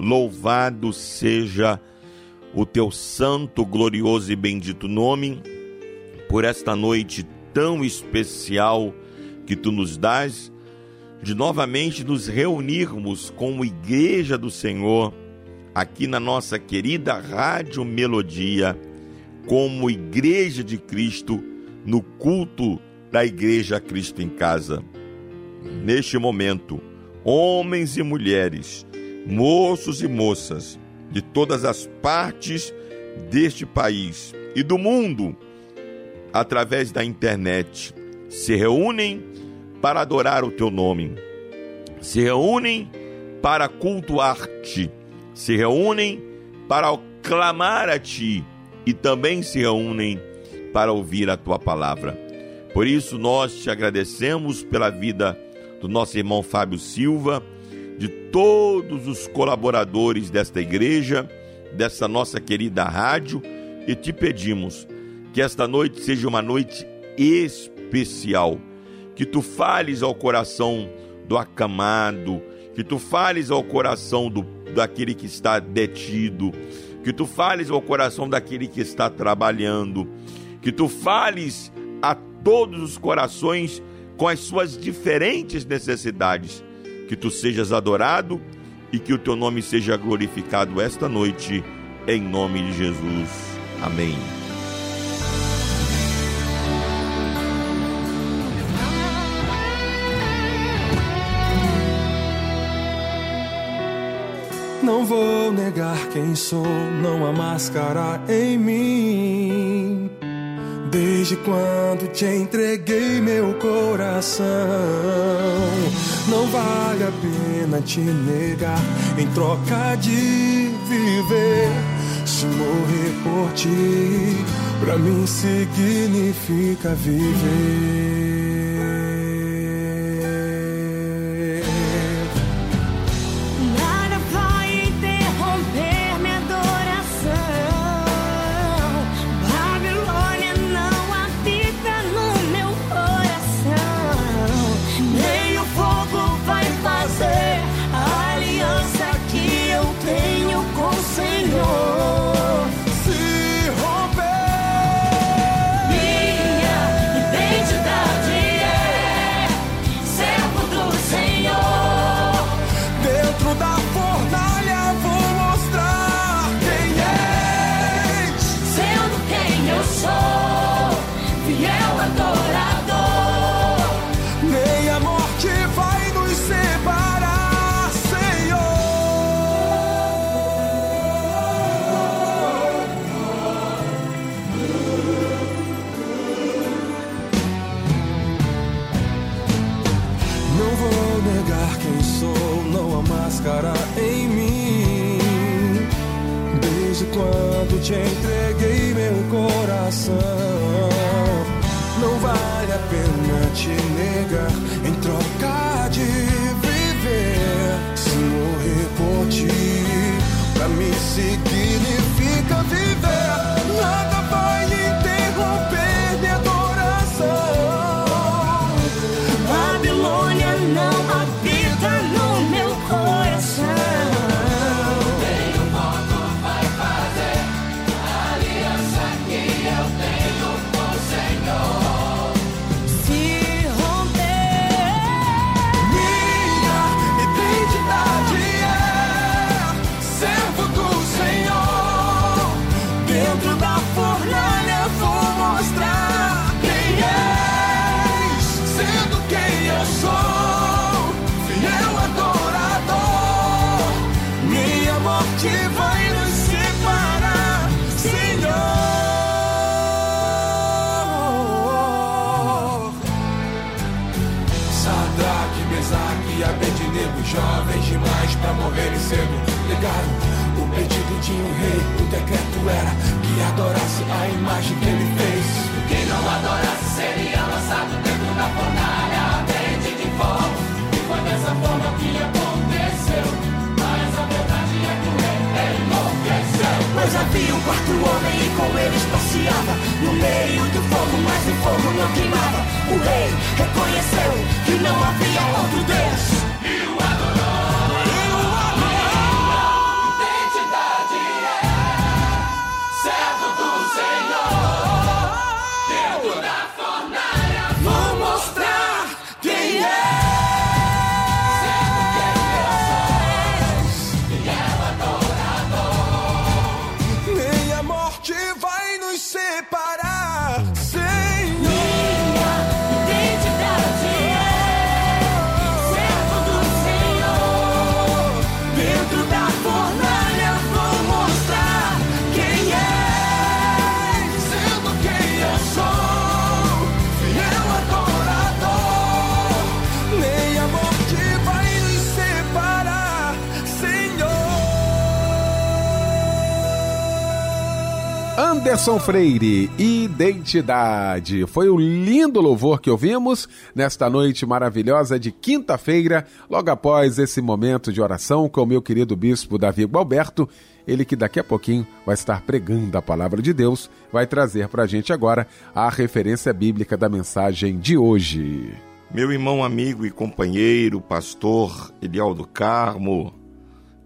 Louvado seja o teu santo, glorioso e bendito nome por esta noite tão especial que tu nos dás, de novamente nos reunirmos como Igreja do Senhor, aqui na nossa querida Rádio Melodia, como Igreja de Cristo, no culto da Igreja Cristo em Casa. Neste momento, homens e mulheres, moços e moças de todas as partes deste país e do mundo, através da internet, se reúnem para adorar o teu nome, se reúnem para cultuar-te, se reúnem para clamar a ti e também se reúnem para ouvir a tua palavra. Por isso nós te agradecemos pela vida do nosso irmão Fábio Silva de todos os colaboradores desta igreja, dessa nossa querida rádio, e te pedimos que esta noite seja uma noite especial, que tu fales ao coração do acamado, que tu fales ao coração do, daquele que está detido, que tu fales ao coração daquele que está trabalhando, que tu fales a todos os corações com as suas diferentes necessidades que tu sejas adorado e que o teu nome seja glorificado esta noite, em nome de Jesus. Amém. Não vou negar quem sou, não há máscara em mim. Desde quando te entreguei meu coração, não vale a pena te negar em troca de viver. Se morrer por ti, pra mim significa viver. Quando te entreguei meu coração, não vale a pena te negar em troca de viver. Se morrer por ti, pra mim significa um rei. O decreto era que adorasse a imagem que ele fez. Quem não adorasse seria lançado dentro da fornalha ardente de fogo. E foi dessa forma que aconteceu. Mas a verdade é que o rei enlouqueceu. Pois havia um quarto homem e com eles passeava No meio do fogo, mas o fogo não queimava O rei reconheceu que não havia outro Deus Anderson Freire, Identidade. Foi o lindo louvor que ouvimos nesta noite maravilhosa de quinta-feira, logo após esse momento de oração com o meu querido bispo Davi Gualberto, ele que daqui a pouquinho vai estar pregando a palavra de Deus, vai trazer para a gente agora a referência bíblica da mensagem de hoje. Meu irmão, amigo e companheiro, pastor Elialdo Carmo,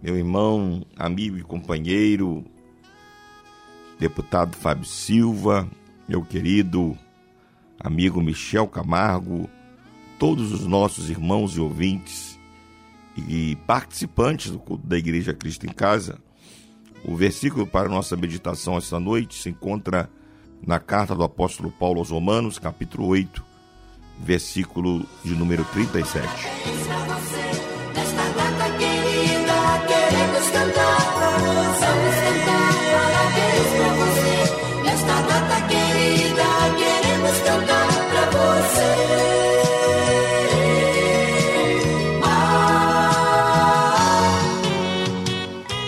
meu irmão, amigo e companheiro, deputado Fábio Silva, meu querido amigo Michel Camargo, todos os nossos irmãos e ouvintes e participantes do culto da Igreja Cristo em Casa. O versículo para nossa meditação esta noite se encontra na carta do apóstolo Paulo aos Romanos, capítulo 8, versículo de número 37.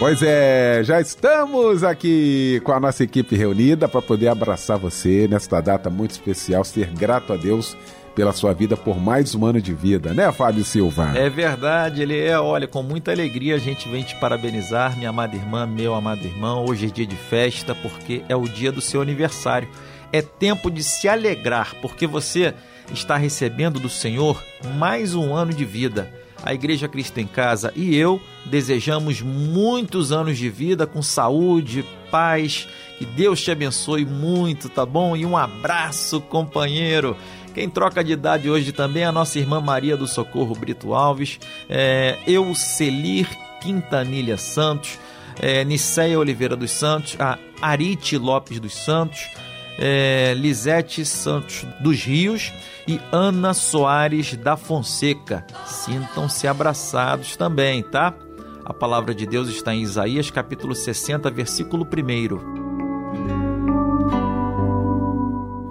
Pois é, já estamos aqui com a nossa equipe reunida para poder abraçar você nesta data muito especial, ser grato a Deus pela sua vida por mais um ano de vida, né, Fábio Silva? É verdade, ele é. Olha, com muita alegria a gente vem te parabenizar, minha amada irmã, meu amado irmão. Hoje é dia de festa porque é o dia do seu aniversário. É tempo de se alegrar porque você está recebendo do Senhor mais um ano de vida. A Igreja Cristo em Casa e eu desejamos muitos anos de vida com saúde, paz. Que Deus te abençoe muito, tá bom? E um abraço, companheiro. Quem troca de idade hoje também é a nossa irmã Maria do Socorro Brito Alves, é, eu Celir Quintanilha Santos, é, Niceia Oliveira dos Santos, a Arite Lopes dos Santos, é, Lisete Santos dos Rios e Ana Soares da Fonseca. Sintam-se abraçados também, tá? A palavra de Deus está em Isaías capítulo 60, versículo 1.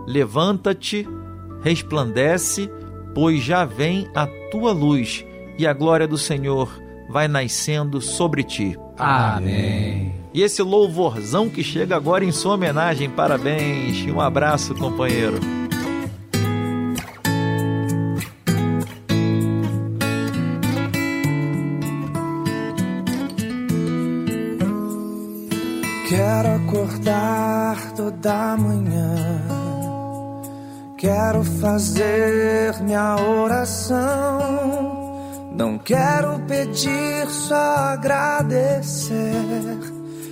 Levanta-te, resplandece, pois já vem a tua luz, e a glória do Senhor vai nascendo sobre ti. Amém. E esse louvorzão que chega agora em sua homenagem, parabéns. Um abraço, companheiro. Quero acordar toda manhã. Quero fazer minha oração. Não quero pedir, só agradecer.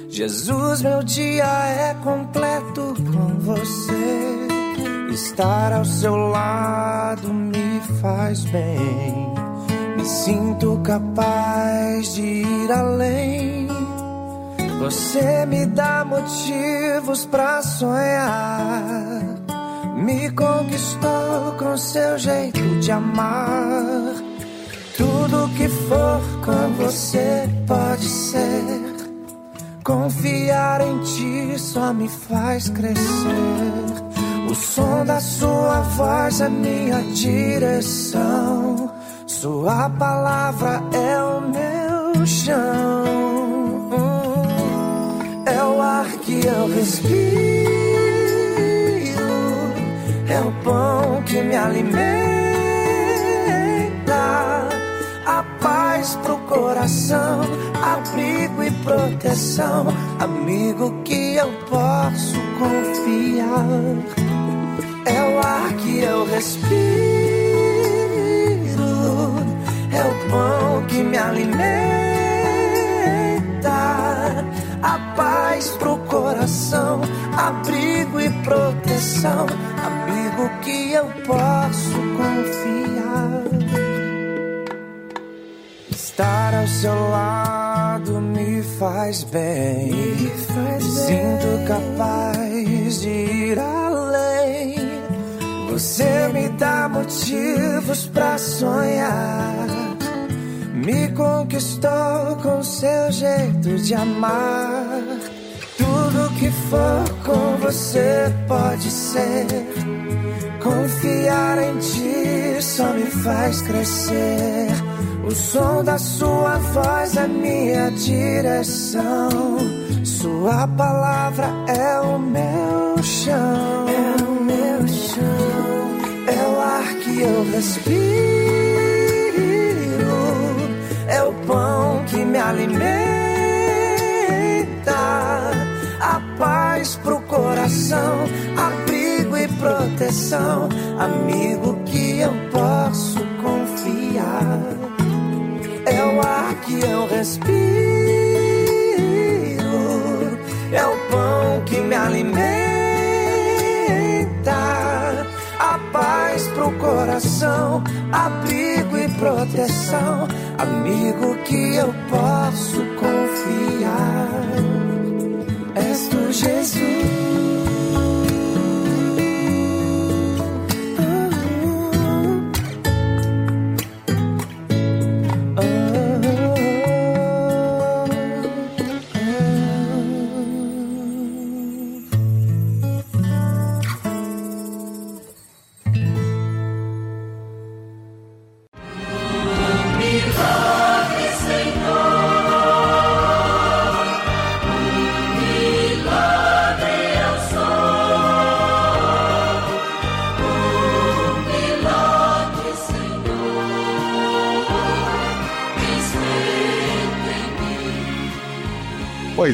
Jesus, meu dia é completo com você. Estar ao seu lado me faz bem. Me sinto capaz de ir além. Você me dá motivos pra sonhar. Me conquistou com seu jeito de amar. Tudo que for com você pode ser. Confiar em ti só me faz crescer. O som da sua voz é minha direção. Sua palavra é o meu chão. É o ar que eu respiro, é o pão que me alimenta, a paz pro coração, abrigo e proteção, amigo que eu posso confiar. É o ar que eu respiro, é o pão que me alimenta a paz pro coração, abrigo e proteção, amigo que eu posso confiar. Estar ao seu lado me faz bem, me faz sinto capaz de ir além. Você me dá motivos pra sonhar. Me conquistou com seu jeito de amar. Tudo que for com você pode ser. Confiar em ti só me faz crescer. O som da sua voz é minha direção. Sua palavra é o meu chão. É o meu chão. É o ar que eu respiro é o pão que me alimenta, a paz pro coração, abrigo e proteção, amigo que eu posso confiar. Que eu respiro, é o pão que me alimenta, a paz pro coração, abrigo e proteção, amigo que eu posso confiar. És tu, Jesus.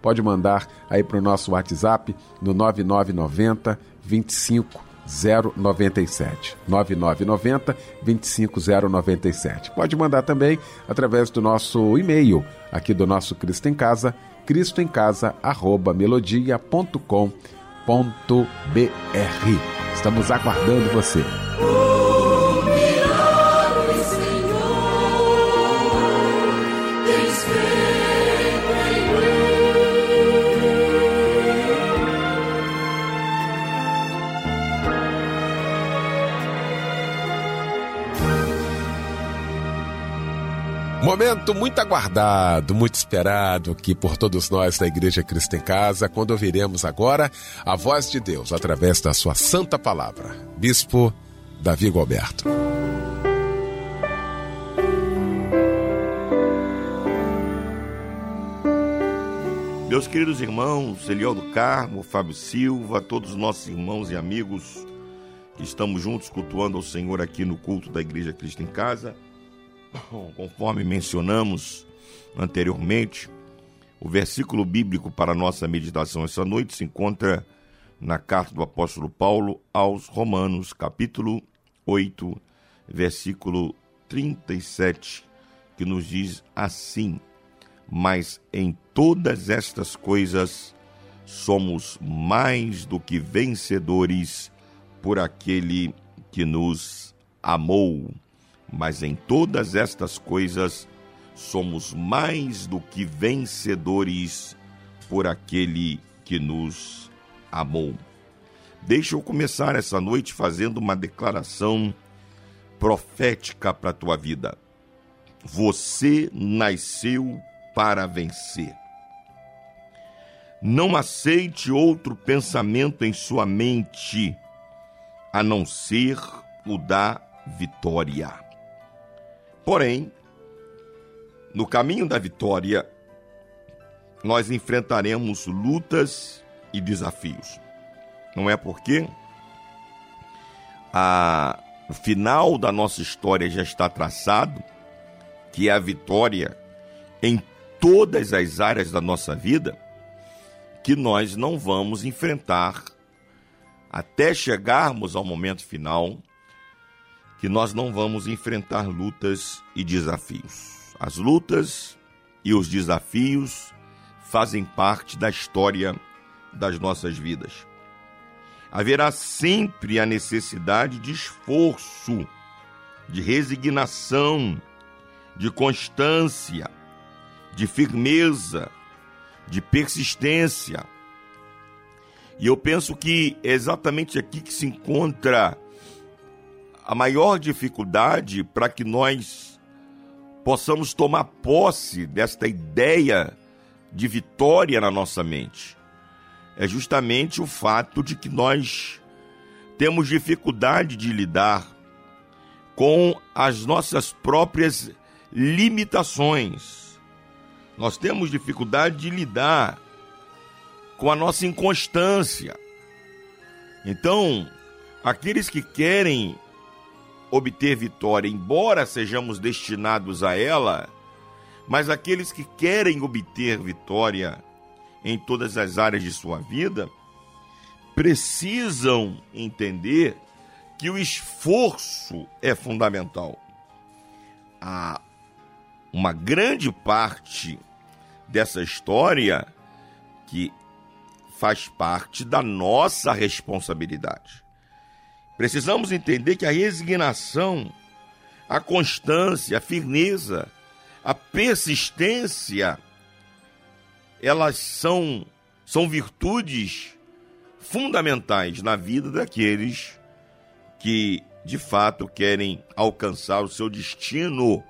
pode mandar aí para o nosso WhatsApp no 9990 25 097 9990 25097. Pode mandar também através do nosso e-mail, aqui do nosso Cristo em Casa, cristoemcasa@melodia.com.br. Estamos aguardando você. Momento muito aguardado, muito esperado aqui por todos nós da Igreja Cristo em Casa, quando ouviremos agora a voz de Deus através da sua santa palavra. Bispo Davi Gilberto. Meus queridos irmãos, Eliel do Carmo, Fábio Silva, todos os nossos irmãos e amigos que estamos juntos cultuando ao Senhor aqui no culto da Igreja Cristo em Casa. Conforme mencionamos anteriormente, o versículo bíblico para nossa meditação essa noite se encontra na carta do apóstolo Paulo aos Romanos, capítulo 8, versículo 37, que nos diz assim: Mas em todas estas coisas somos mais do que vencedores por aquele que nos amou mas em todas estas coisas somos mais do que vencedores por aquele que nos amou. Deixa eu começar essa noite fazendo uma declaração profética para a tua vida. Você nasceu para vencer. Não aceite outro pensamento em sua mente a não ser o da vitória. Porém, no caminho da vitória, nós enfrentaremos lutas e desafios. Não é porque a, o final da nossa história já está traçado, que é a vitória em todas as áreas da nossa vida, que nós não vamos enfrentar até chegarmos ao momento final que nós não vamos enfrentar lutas e desafios. As lutas e os desafios fazem parte da história das nossas vidas. Haverá sempre a necessidade de esforço, de resignação, de constância, de firmeza, de persistência. E eu penso que é exatamente aqui que se encontra a maior dificuldade para que nós possamos tomar posse desta ideia de vitória na nossa mente é justamente o fato de que nós temos dificuldade de lidar com as nossas próprias limitações. Nós temos dificuldade de lidar com a nossa inconstância. Então, aqueles que querem obter vitória, embora sejamos destinados a ela, mas aqueles que querem obter vitória em todas as áreas de sua vida precisam entender que o esforço é fundamental. Há uma grande parte dessa história que faz parte da nossa responsabilidade. Precisamos entender que a resignação, a constância, a firmeza, a persistência, elas são, são virtudes fundamentais na vida daqueles que de fato querem alcançar o seu destino,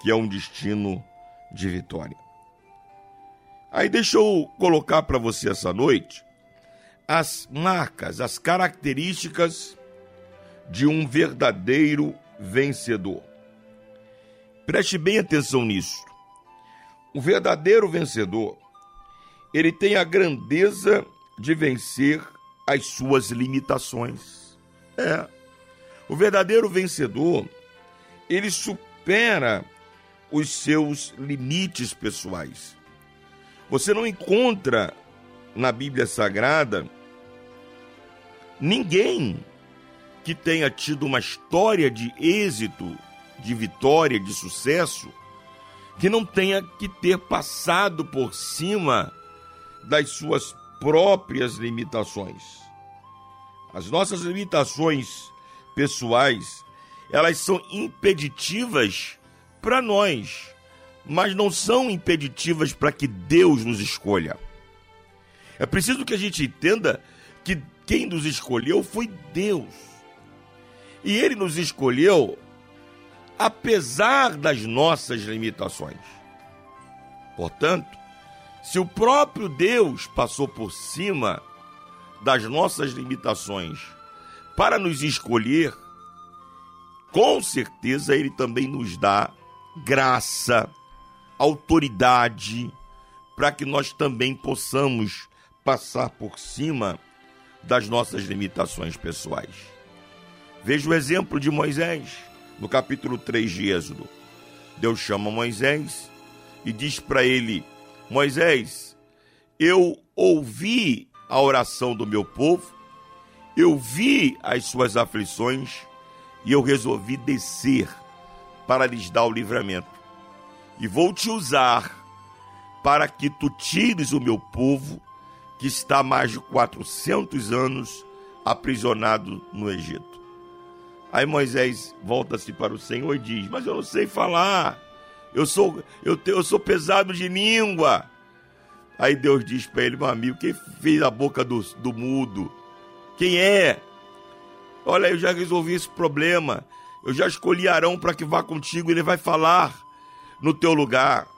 que é um destino de vitória. Aí deixa eu colocar para você essa noite as marcas, as características de um verdadeiro vencedor. Preste bem atenção nisso. O verdadeiro vencedor, ele tem a grandeza de vencer as suas limitações. É. O verdadeiro vencedor, ele supera os seus limites pessoais. Você não encontra na Bíblia Sagrada ninguém que tenha tido uma história de êxito, de vitória, de sucesso, que não tenha que ter passado por cima das suas próprias limitações. As nossas limitações pessoais, elas são impeditivas para nós, mas não são impeditivas para que Deus nos escolha. É preciso que a gente entenda que quem nos escolheu foi Deus. E ele nos escolheu apesar das nossas limitações. Portanto, se o próprio Deus passou por cima das nossas limitações para nos escolher, com certeza ele também nos dá graça, autoridade, para que nós também possamos passar por cima das nossas limitações pessoais. Veja o exemplo de Moisés, no capítulo 3 de Êxodo. Deus chama Moisés e diz para ele: Moisés, eu ouvi a oração do meu povo, eu vi as suas aflições e eu resolvi descer para lhes dar o livramento. E vou te usar para que tu tires o meu povo que está há mais de 400 anos aprisionado no Egito. Aí Moisés volta-se para o Senhor e diz: Mas eu não sei falar, eu sou, eu, eu sou pesado de língua. Aí Deus diz para ele, meu amigo, quem fez a boca do, do mudo? Quem é? Olha, eu já resolvi esse problema. Eu já escolhi Arão para que vá contigo, ele vai falar no teu lugar.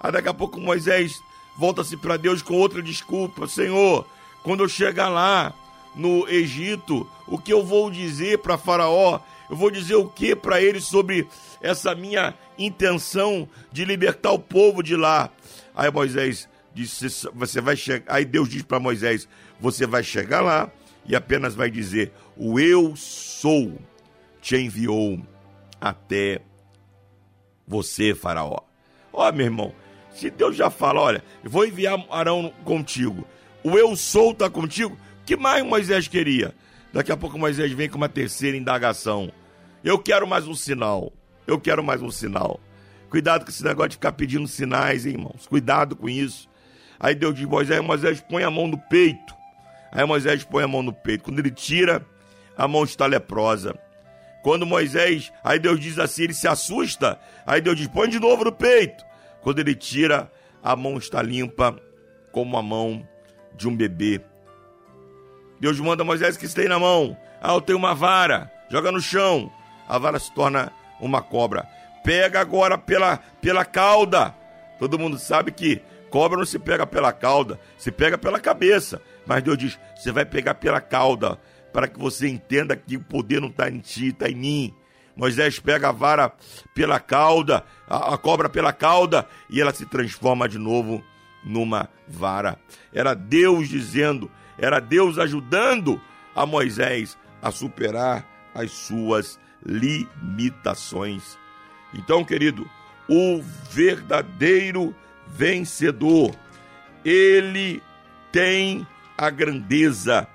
Aí daqui a pouco Moisés volta-se para Deus com outra desculpa: Senhor, quando eu chegar lá no Egito, o que eu vou dizer para Faraó? Eu vou dizer o que para ele sobre essa minha intenção de libertar o povo de lá? Aí Moisés disse: Você vai chegar. Aí Deus diz para Moisés: Você vai chegar lá e apenas vai dizer: O eu sou te enviou até você, Faraó. Ó, meu irmão, se Deus já fala, olha, vou enviar Arão contigo, o eu sou está contigo, o que mais Moisés queria? Daqui a pouco Moisés vem com uma terceira indagação. Eu quero mais um sinal. Eu quero mais um sinal. Cuidado com esse negócio de ficar pedindo sinais, hein, irmãos. Cuidado com isso. Aí Deus diz: Moisés, Moisés põe a mão no peito. Aí Moisés põe a mão no peito. Quando ele tira, a mão está leprosa. Quando Moisés, aí Deus diz assim, ele se assusta. Aí Deus diz: põe de novo no peito. Quando ele tira, a mão está limpa como a mão de um bebê. Deus manda Moisés que esteja na mão. Ah, eu tenho uma vara. Joga no chão. A vara se torna uma cobra. Pega agora pela, pela cauda. Todo mundo sabe que cobra não se pega pela cauda, se pega pela cabeça. Mas Deus diz: você vai pegar pela cauda, para que você entenda que o poder não está em ti, está em mim. Moisés pega a vara pela cauda, a, a cobra pela cauda, e ela se transforma de novo numa vara. Era Deus dizendo, era Deus ajudando a Moisés a superar as suas limitações. Então, querido, o verdadeiro vencedor, ele tem a grandeza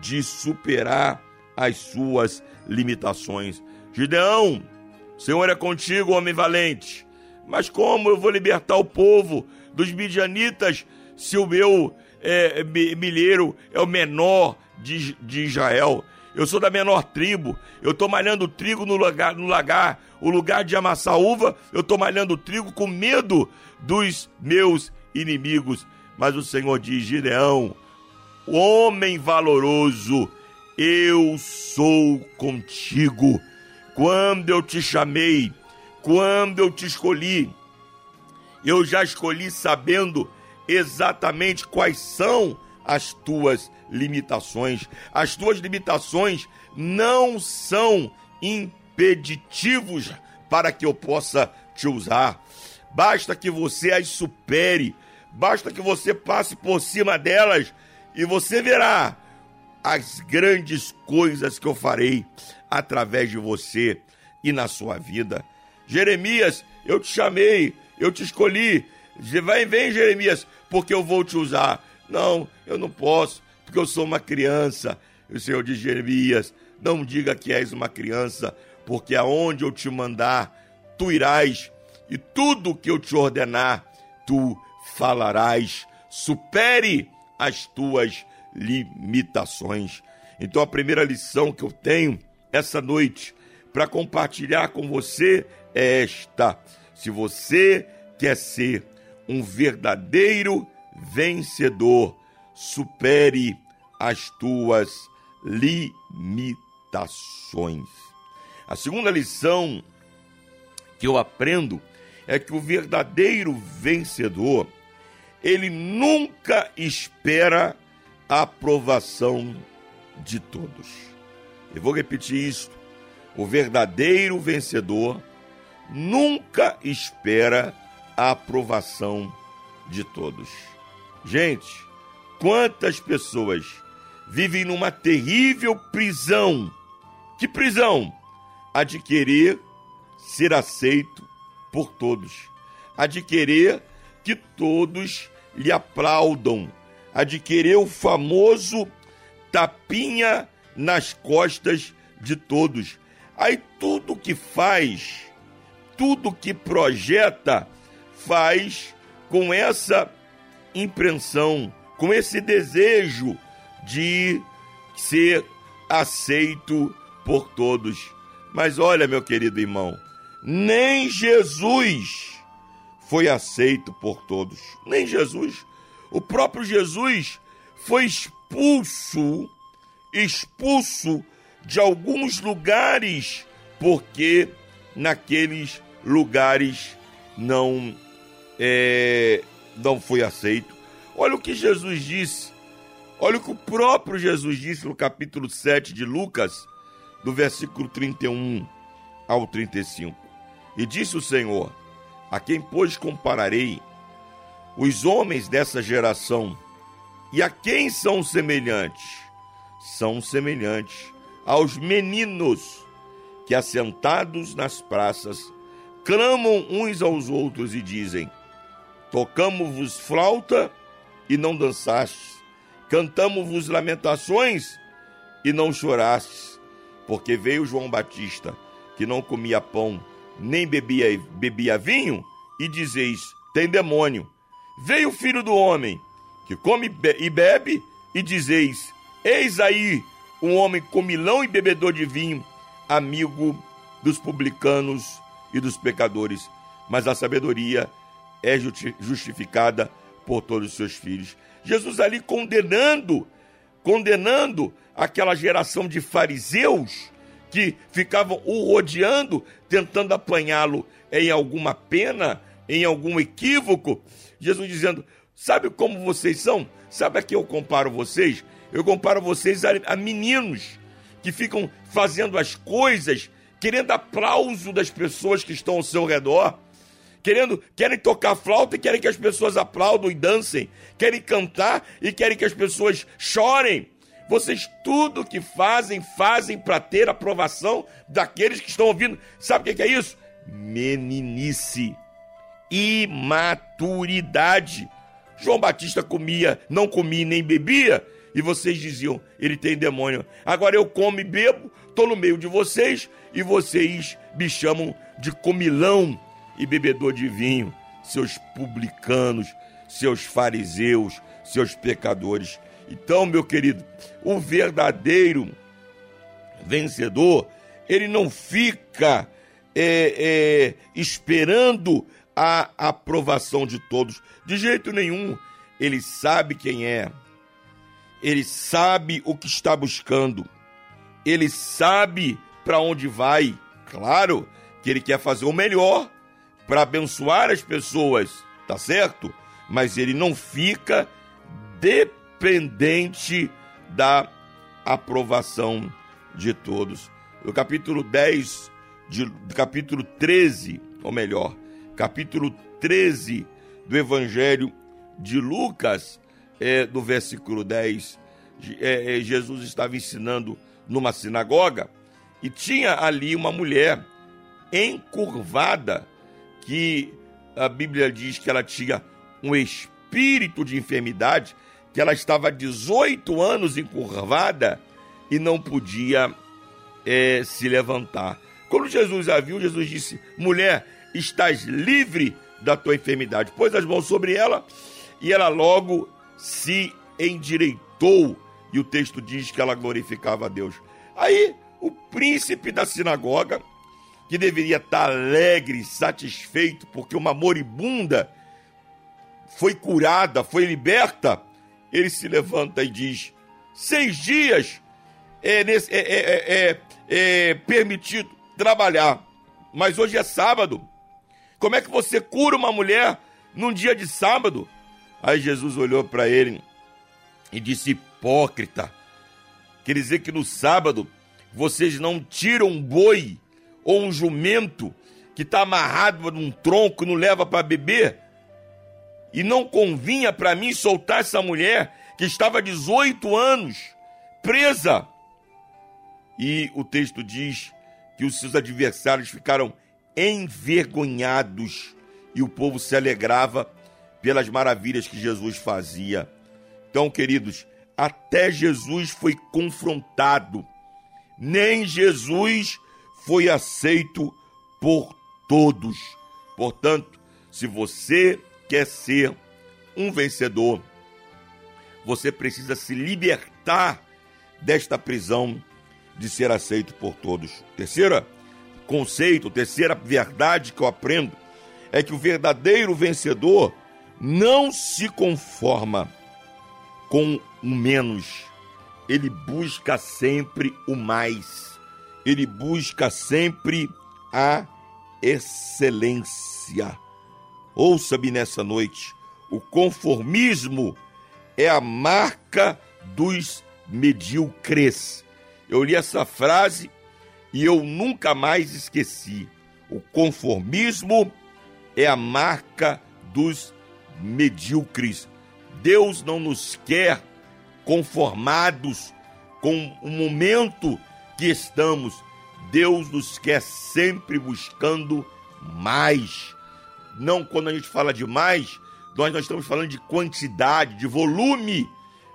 de superar as suas limitações. Gideão, Senhor é contigo, homem valente. Mas como eu vou libertar o povo dos midianitas se o meu é, milheiro é o menor de, de Israel? Eu sou da menor tribo. Eu estou malhando trigo no lagar, no lagar, o lugar de amassar uva. Eu estou malhando trigo com medo dos meus inimigos. Mas o Senhor diz: Gideão, homem valoroso, eu sou contigo quando eu te chamei, quando eu te escolhi, eu já escolhi sabendo exatamente quais são as tuas limitações. As tuas limitações não são impeditivos para que eu possa te usar. Basta que você as supere, basta que você passe por cima delas e você verá as grandes coisas que eu farei através de você e na sua vida. Jeremias, eu te chamei, eu te escolhi. Vai, vem, Jeremias, porque eu vou te usar. Não, eu não posso, porque eu sou uma criança. O Senhor diz, Jeremias, não diga que és uma criança, porque aonde eu te mandar, tu irás, e tudo que eu te ordenar, tu falarás. Supere as tuas limitações. Então, a primeira lição que eu tenho essa noite para compartilhar com você é esta: se você quer ser um verdadeiro vencedor, supere as tuas limitações. A segunda lição que eu aprendo é que o verdadeiro vencedor, ele nunca espera aprovação de todos. Eu vou repetir isto. O verdadeiro vencedor nunca espera a aprovação de todos. Gente, quantas pessoas vivem numa terrível prisão? Que prisão? A de querer ser aceito por todos, a de querer que todos lhe aplaudam, a de querer o famoso tapinha nas costas de todos. Aí tudo que faz, tudo que projeta, faz com essa impressão, com esse desejo de ser aceito por todos. Mas olha, meu querido irmão, nem Jesus foi aceito por todos. Nem Jesus. O próprio Jesus foi expulso, expulso de alguns lugares, porque naqueles lugares não é, não foi aceito. Olha o que Jesus disse. Olha o que o próprio Jesus disse no capítulo 7 de Lucas, do versículo 31 ao 35. E disse o Senhor: A quem, pois, compararei os homens dessa geração? E a quem são semelhantes? São semelhantes aos meninos que, assentados nas praças, clamam uns aos outros e dizem: Tocamos-vos flauta e não dançastes, cantamos-vos lamentações e não chorastes, porque veio João Batista, que não comia pão, nem bebia, bebia vinho, e dizeis: Tem demônio. Veio o filho do homem, que come e bebe, e dizeis: Eis aí um homem comilão e bebedor de vinho, amigo dos publicanos e dos pecadores. Mas a sabedoria é justificada por todos os seus filhos. Jesus ali condenando, condenando aquela geração de fariseus que ficavam o rodeando, tentando apanhá-lo em alguma pena, em algum equívoco. Jesus dizendo: Sabe como vocês são? Sabe a que eu comparo vocês? Eu comparo vocês a, a meninos que ficam fazendo as coisas, querendo aplauso das pessoas que estão ao seu redor querendo, querem tocar flauta e querem que as pessoas aplaudam e dancem, querem cantar e querem que as pessoas chorem. Vocês tudo que fazem, fazem para ter aprovação daqueles que estão ouvindo. Sabe o que é isso? Meninice, imaturidade. João Batista comia, não comia nem bebia, e vocês diziam, ele tem demônio. Agora eu como e bebo, estou no meio de vocês, e vocês me chamam de comilão e bebedor de vinho, seus publicanos, seus fariseus, seus pecadores. Então, meu querido, o verdadeiro vencedor, ele não fica é, é, esperando a aprovação de todos, de jeito nenhum. Ele sabe quem é, ele sabe o que está buscando, ele sabe para onde vai. Claro que ele quer fazer o melhor para abençoar as pessoas, tá certo? Mas ele não fica dependente da aprovação de todos. No capítulo 10, de, capítulo 13, ou melhor, capítulo 13 do Evangelho de Lucas, é, do versículo 10, é, é, Jesus estava ensinando numa sinagoga e tinha ali uma mulher encurvada que a Bíblia diz que ela tinha um espírito de enfermidade, que ela estava 18 anos encurvada, e não podia é, se levantar. Quando Jesus a viu, Jesus disse: Mulher, estás livre da tua enfermidade. Pôs as mãos sobre ela e ela logo se endireitou. E o texto diz que ela glorificava a Deus. Aí, o príncipe da sinagoga, que deveria estar alegre, satisfeito, porque uma moribunda foi curada, foi liberta, ele se levanta e diz: seis dias é, nesse, é, é, é, é permitido trabalhar, mas hoje é sábado. Como é que você cura uma mulher num dia de sábado? Aí Jesus olhou para ele e disse: Hipócrita, quer dizer que no sábado vocês não tiram um boi ou um jumento que está amarrado num tronco e não leva para beber? E não convinha para mim soltar essa mulher que estava 18 anos presa. E o texto diz que os seus adversários ficaram envergonhados e o povo se alegrava pelas maravilhas que Jesus fazia. Então, queridos, até Jesus foi confrontado, nem Jesus foi aceito por todos. Portanto, se você quer ser um vencedor, você precisa se libertar desta prisão de ser aceito por todos. Terceira conceito, terceira verdade que eu aprendo é que o verdadeiro vencedor não se conforma com o menos. Ele busca sempre o mais. Ele busca sempre a excelência. Ouça-me nessa noite. O conformismo é a marca dos medíocres. Eu li essa frase e eu nunca mais esqueci. O conformismo é a marca dos medíocres. Deus não nos quer conformados com o momento que estamos. Deus nos quer sempre buscando mais. Não quando a gente fala de mais, nós, nós estamos falando de quantidade, de volume,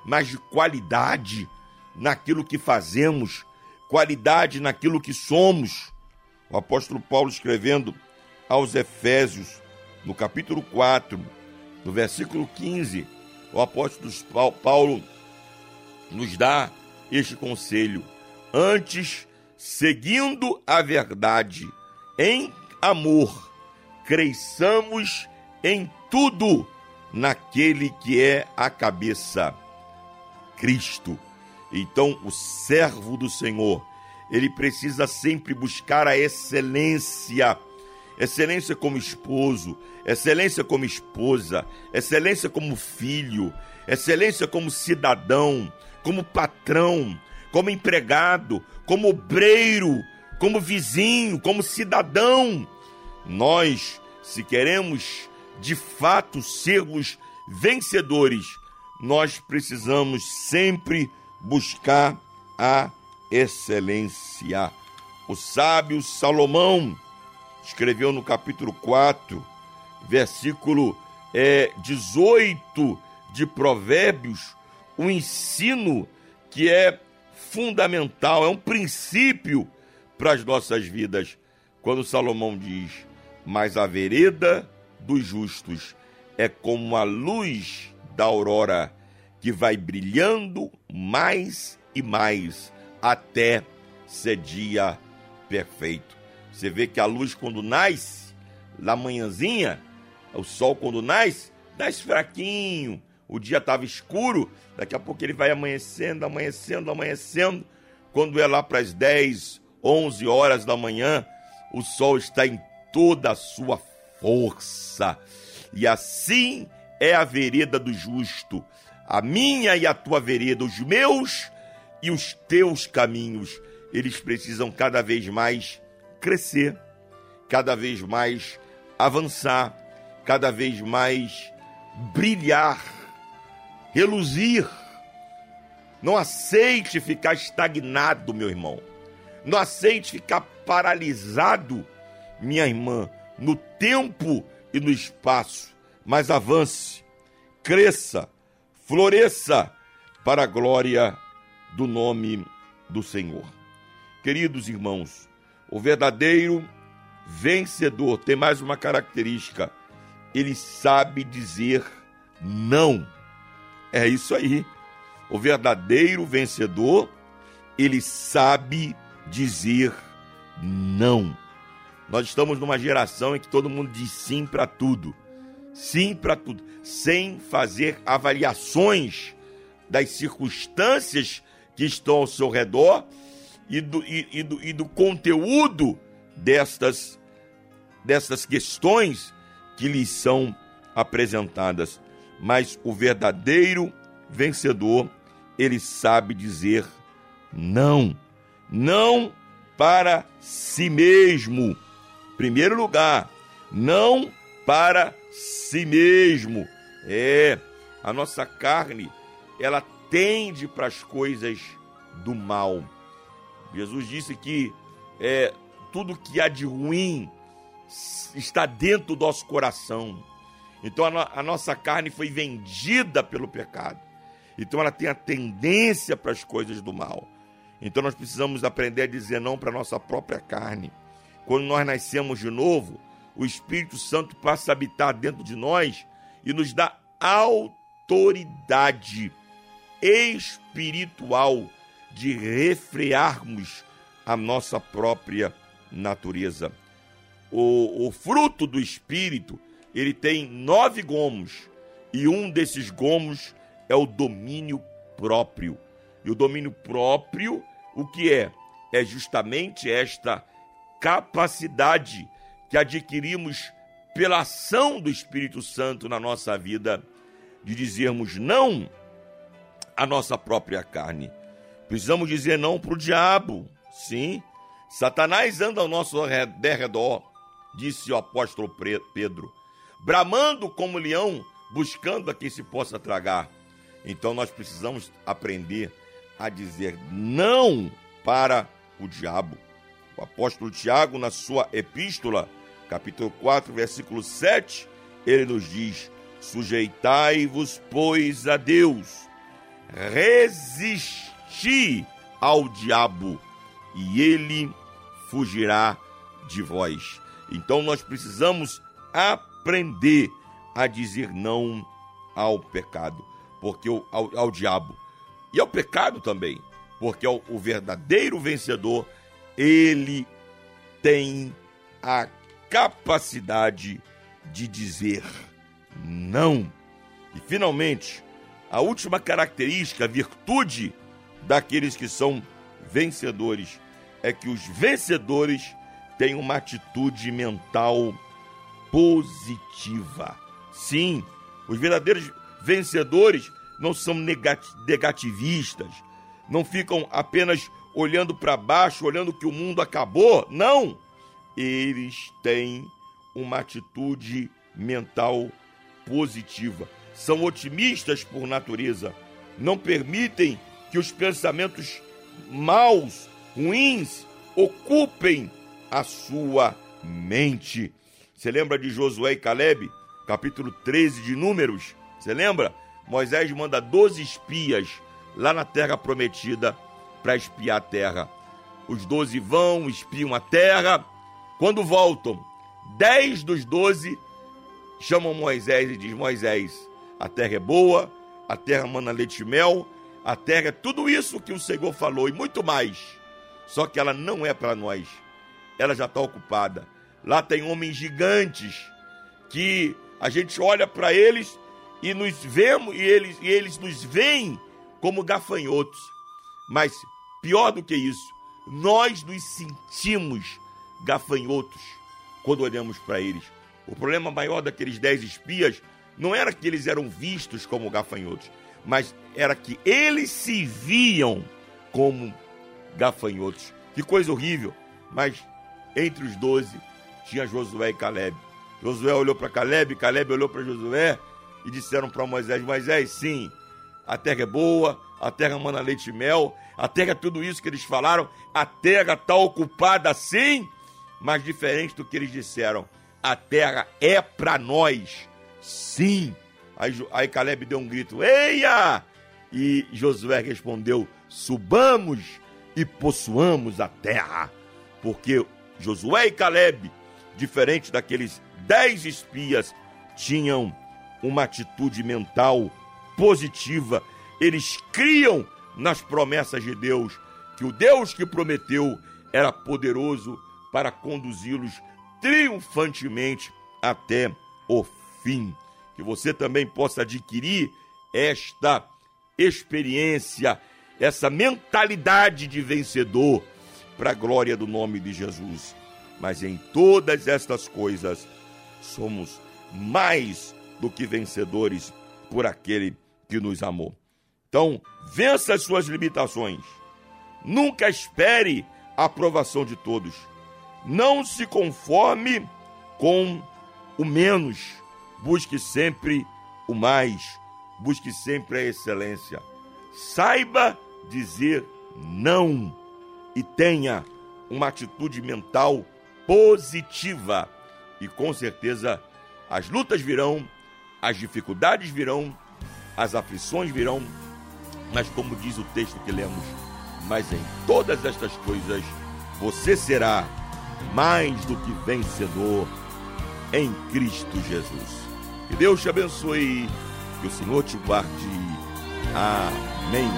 mas de qualidade naquilo que fazemos, qualidade naquilo que somos. O apóstolo Paulo escrevendo aos Efésios, no capítulo 4, no versículo 15, o apóstolo Paulo nos dá este conselho: antes, seguindo a verdade em amor, cresçamos em tudo naquele que é a cabeça, Cristo. Então, o servo do Senhor, ele precisa sempre buscar a excelência. Excelência como esposo, excelência como esposa, excelência como filho, excelência como cidadão, como patrão, como empregado, como obreiro, como vizinho, como cidadão. Nós, se queremos de fato sermos vencedores, nós precisamos sempre buscar a excelência. O sábio Salomão escreveu no capítulo 4, versículo é, 18 de Provérbios, um ensino que é fundamental, é um princípio para as nossas vidas. Quando Salomão diz: Mas a vereda dos justos é como a luz da aurora que vai brilhando mais e mais até ser dia perfeito. Você vê que a luz quando nasce, na manhãzinha, o sol quando nasce, nasce fraquinho, o dia estava escuro, daqui a pouco ele vai amanhecendo, amanhecendo, amanhecendo. Quando é lá para as 10, 11 horas da manhã, o sol está em toda a sua força. E assim é a vereda do justo, a minha e a tua vereda, os meus e os teus caminhos. Eles precisam cada vez mais crescer, cada vez mais avançar, cada vez mais brilhar, reluzir. Não aceite ficar estagnado, meu irmão. Não aceite ficar paralisado, minha irmã no tempo e no espaço, mas avance, cresça, floresça para a glória do nome do Senhor. Queridos irmãos, o verdadeiro vencedor tem mais uma característica: ele sabe dizer não. É isso aí. O verdadeiro vencedor, ele sabe dizer não. Nós estamos numa geração em que todo mundo diz sim para tudo. Sim para tudo, sem fazer avaliações das circunstâncias que estão ao seu redor e do, e, e do, e do conteúdo destas, destas questões que lhes são apresentadas. Mas o verdadeiro vencedor, ele sabe dizer não. Não para si mesmo. Primeiro lugar, não para si mesmo. É, a nossa carne, ela tende para as coisas do mal. Jesus disse que é, tudo que há de ruim está dentro do nosso coração. Então a, no, a nossa carne foi vendida pelo pecado. Então ela tem a tendência para as coisas do mal. Então nós precisamos aprender a dizer não para a nossa própria carne. Quando nós nascemos de novo, o Espírito Santo passa a habitar dentro de nós e nos dá autoridade espiritual de refrearmos a nossa própria natureza. O, o fruto do Espírito, ele tem nove gomos, e um desses gomos é o domínio próprio. E o domínio próprio, o que é? É justamente esta capacidade que adquirimos pela ação do Espírito Santo na nossa vida de dizermos não à nossa própria carne. Precisamos dizer não para o diabo. Sim, Satanás anda ao nosso derredor, disse o apóstolo Pedro, bramando como leão, buscando a quem se possa tragar. Então nós precisamos aprender a dizer não para o diabo. O apóstolo Tiago, na sua epístola, capítulo 4, versículo 7, ele nos diz: Sujeitai-vos, pois, a Deus, resisti ao diabo e ele fugirá de vós. Então nós precisamos aprender a dizer não ao pecado, porque o, ao, ao diabo e ao pecado também, porque o, o verdadeiro vencedor ele tem a capacidade de dizer não. E finalmente, a última característica, a virtude daqueles que são vencedores é que os vencedores têm uma atitude mental positiva. Sim, os verdadeiros vencedores não são negativistas, não ficam apenas olhando para baixo, olhando que o mundo acabou. Não! Eles têm uma atitude mental positiva. São otimistas por natureza, não permitem que os pensamentos maus, ruins, ocupem a sua mente. Você lembra de Josué e Caleb, capítulo 13 de Números? Você lembra? Moisés manda 12 espias lá na terra prometida para espiar a terra. Os 12 vão, espiam a terra. Quando voltam, 10 dos 12 chamam Moisés e diz: Moisés, a terra é boa, a terra manda leite e mel, a terra é tudo isso que o Senhor falou e muito mais. Só que ela não é para nós. Ela já está ocupada. Lá tem homens gigantes que a gente olha para eles e nos vemos e eles, e eles nos veem como gafanhotos. Mas pior do que isso, nós nos sentimos gafanhotos quando olhamos para eles. O problema maior daqueles dez espias não era que eles eram vistos como gafanhotos, mas era que eles se viam como gafanhotos. Que coisa horrível! Mas entre os doze tinha Josué e Caleb. Josué olhou para Caleb, Caleb olhou para Josué e disseram para Moisés: Moisés, sim, a terra é boa, a terra manda leite e mel, a terra é tudo isso que eles falaram, a terra está ocupada sim, mas diferente do que eles disseram, a terra é para nós, sim. Aí, aí Caleb deu um grito: Eia! E Josué respondeu: Subamos e possuamos a terra. Porque Josué e Caleb, diferente daqueles dez espias, tinham uma atitude mental positiva. Eles criam nas promessas de Deus, que o Deus que prometeu era poderoso para conduzi-los triunfantemente até o fim. Que você também possa adquirir esta experiência, essa mentalidade de vencedor para a glória do nome de Jesus. Mas em todas estas coisas somos mais do que vencedores por aquele que nos amou. Então, vença as suas limitações. Nunca espere a aprovação de todos. Não se conforme com o menos. Busque sempre o mais. Busque sempre a excelência. Saiba dizer não e tenha uma atitude mental positiva. E com certeza as lutas virão, as dificuldades virão, as aflições virão, mas como diz o texto que lemos, mas em todas estas coisas você será mais do que vencedor em Cristo Jesus. Que Deus te abençoe, que o Senhor te guarde. Amém.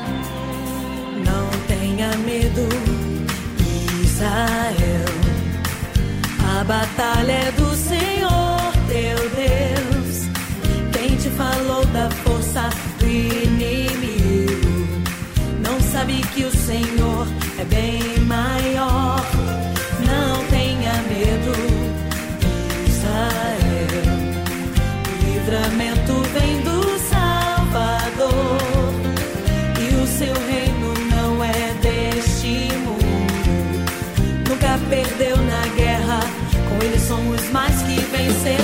Não tenha medo, Israel. A batalha é do Senhor teu Deus. Quem te falou da força do inimigo não sabe que o Senhor mais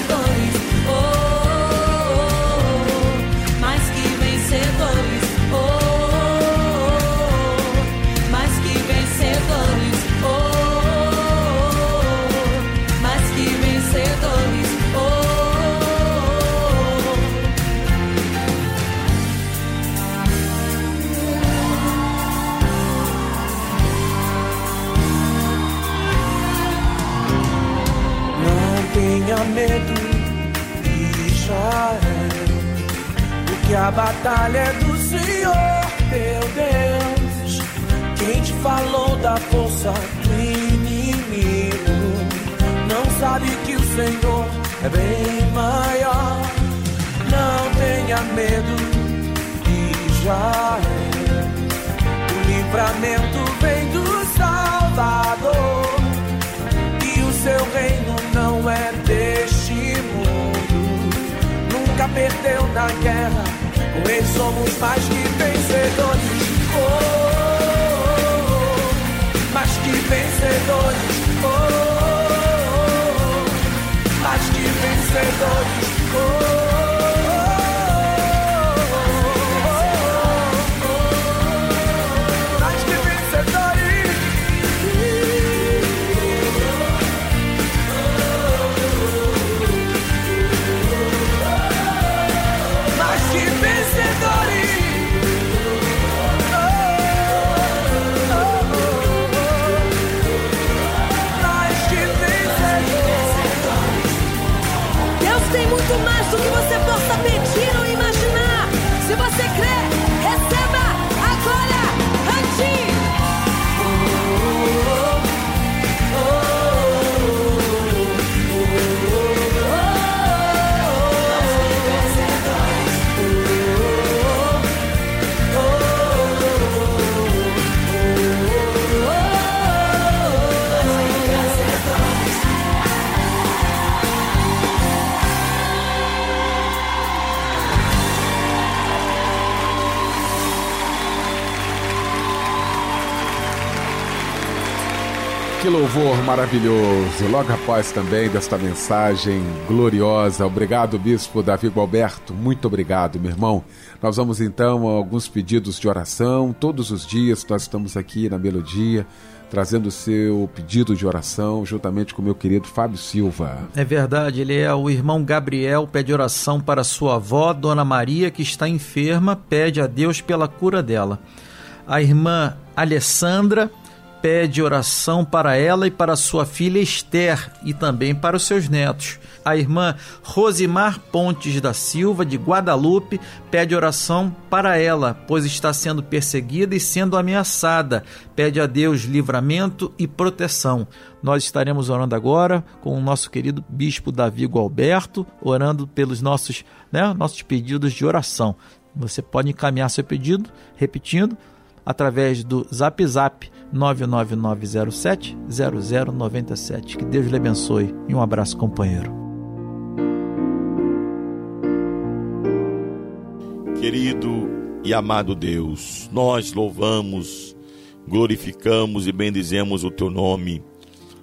a batalha é do Senhor, teu Deus. Quem te falou da força do inimigo não sabe que o Senhor é bem maior. Não tenha medo, Israel. O livramento vem do Salvador e o seu reino não é deste mundo. Nunca perdeu na guerra, ele somos mais que vencedores. Oh, oh, oh, mais que vencedores. Oh, oh, oh, mais que vencedores. Louvor maravilhoso! Logo após também desta mensagem gloriosa. Obrigado, Bispo Davi Gualberto. Muito obrigado, meu irmão. Nós vamos então a alguns pedidos de oração. Todos os dias nós estamos aqui na Melodia, trazendo o seu pedido de oração, juntamente com meu querido Fábio Silva. É verdade, ele é o irmão Gabriel, pede oração para sua avó, Dona Maria, que está enferma, pede a Deus pela cura dela. A irmã Alessandra pede oração para ela e para sua filha Esther e também para os seus netos. A irmã Rosimar Pontes da Silva, de Guadalupe, pede oração para ela, pois está sendo perseguida e sendo ameaçada. Pede a Deus livramento e proteção. Nós estaremos orando agora com o nosso querido bispo Davi Gualberto, orando pelos nossos, né, nossos pedidos de oração. Você pode encaminhar seu pedido, repetindo, através do Zap Zap 99907 0097. Que Deus lhe abençoe e um abraço, companheiro. Querido e amado Deus, nós louvamos, glorificamos e bendizemos o teu nome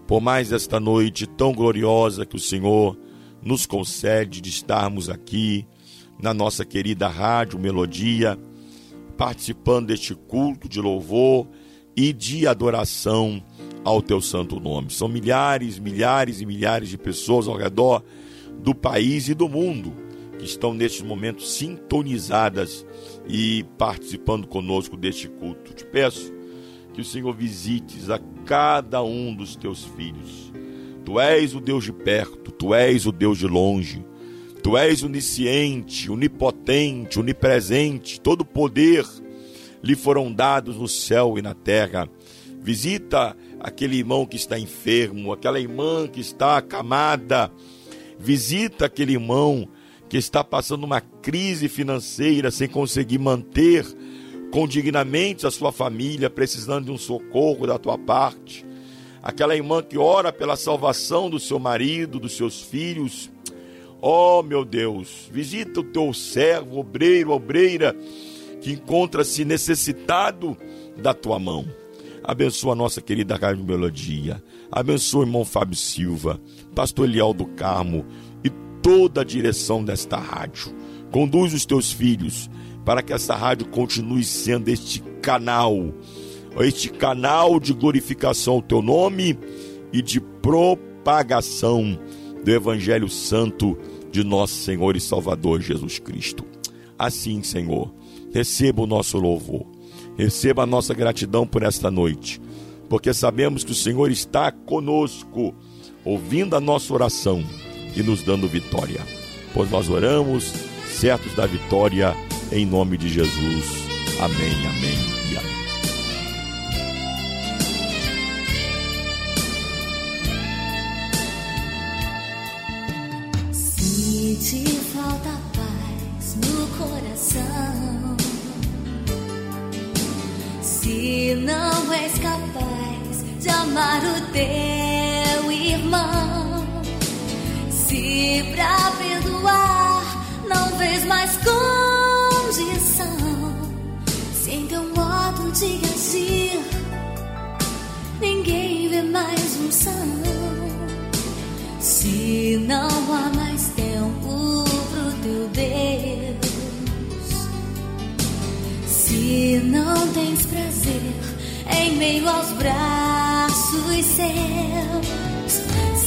por mais esta noite tão gloriosa que o Senhor nos concede de estarmos aqui na nossa querida Rádio Melodia, participando deste culto de louvor e de adoração ao teu santo nome. São milhares, milhares e milhares de pessoas ao redor do país e do mundo que estão nestes momentos sintonizadas e participando conosco deste culto. Te peço que o Senhor visites a cada um dos teus filhos. Tu és o Deus de perto, tu és o Deus de longe. Tu és onisciente, onipotente, onipresente, todo poder lhe foram dados no céu e na terra. Visita aquele irmão que está enfermo, aquela irmã que está acamada. Visita aquele irmão que está passando uma crise financeira sem conseguir manter condignamente a sua família, precisando de um socorro da tua parte. Aquela irmã que ora pela salvação do seu marido, dos seus filhos. Oh, meu Deus, visita o teu servo, obreiro, obreira que encontra-se necessitado da tua mão. Abençoa a nossa querida Rádio Melodia. Abençoa o irmão Fábio Silva, pastor Eliel do Carmo e toda a direção desta rádio. Conduz os teus filhos para que essa rádio continue sendo este canal, este canal de glorificação ao teu nome e de propagação do Evangelho Santo de nosso Senhor e Salvador Jesus Cristo. Assim, Senhor, receba o nosso louvor, receba a nossa gratidão por esta noite, porque sabemos que o Senhor está conosco, ouvindo a nossa oração e nos dando vitória. Pois nós oramos, certos da vitória, em nome de Jesus. Amém, amém Se te falta paz no coração, se não és capaz de amar o teu irmão, se pra perdoar não vês mais condição, se em teu modo de agir ninguém vê mais unção. Se não há mais tempo pro teu Deus, se não tens prazer em meio aos braços seus,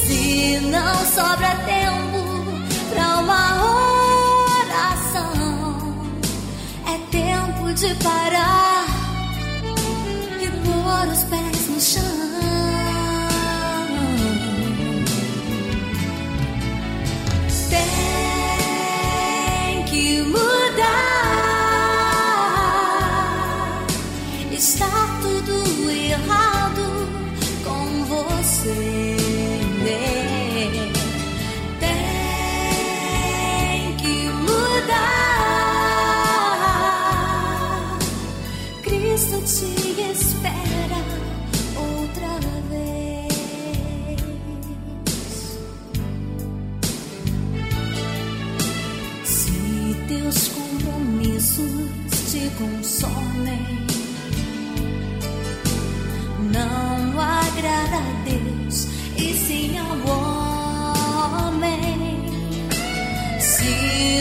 se não sobra tempo pra uma oração, é tempo de parar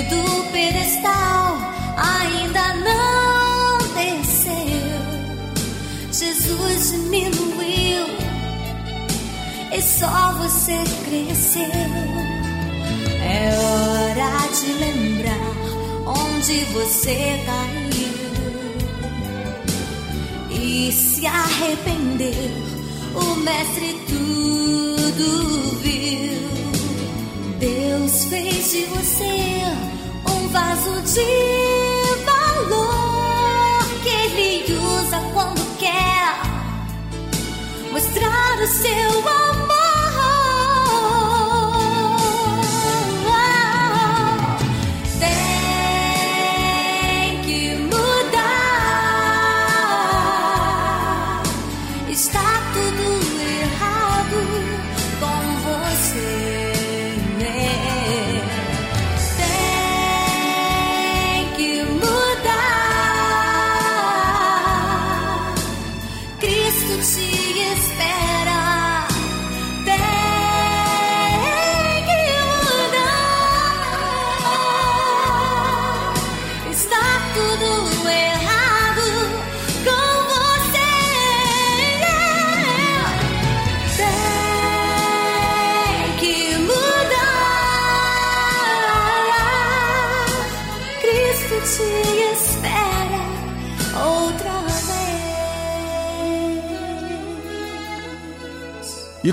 do pedestal ainda não desceu, Jesus diminuiu e só você cresceu. É hora de lembrar onde você caiu e se arrepender, o Mestre tudo viu. Deus fez de você um vaso de valor que Ele usa quando quer mostrar o seu amor.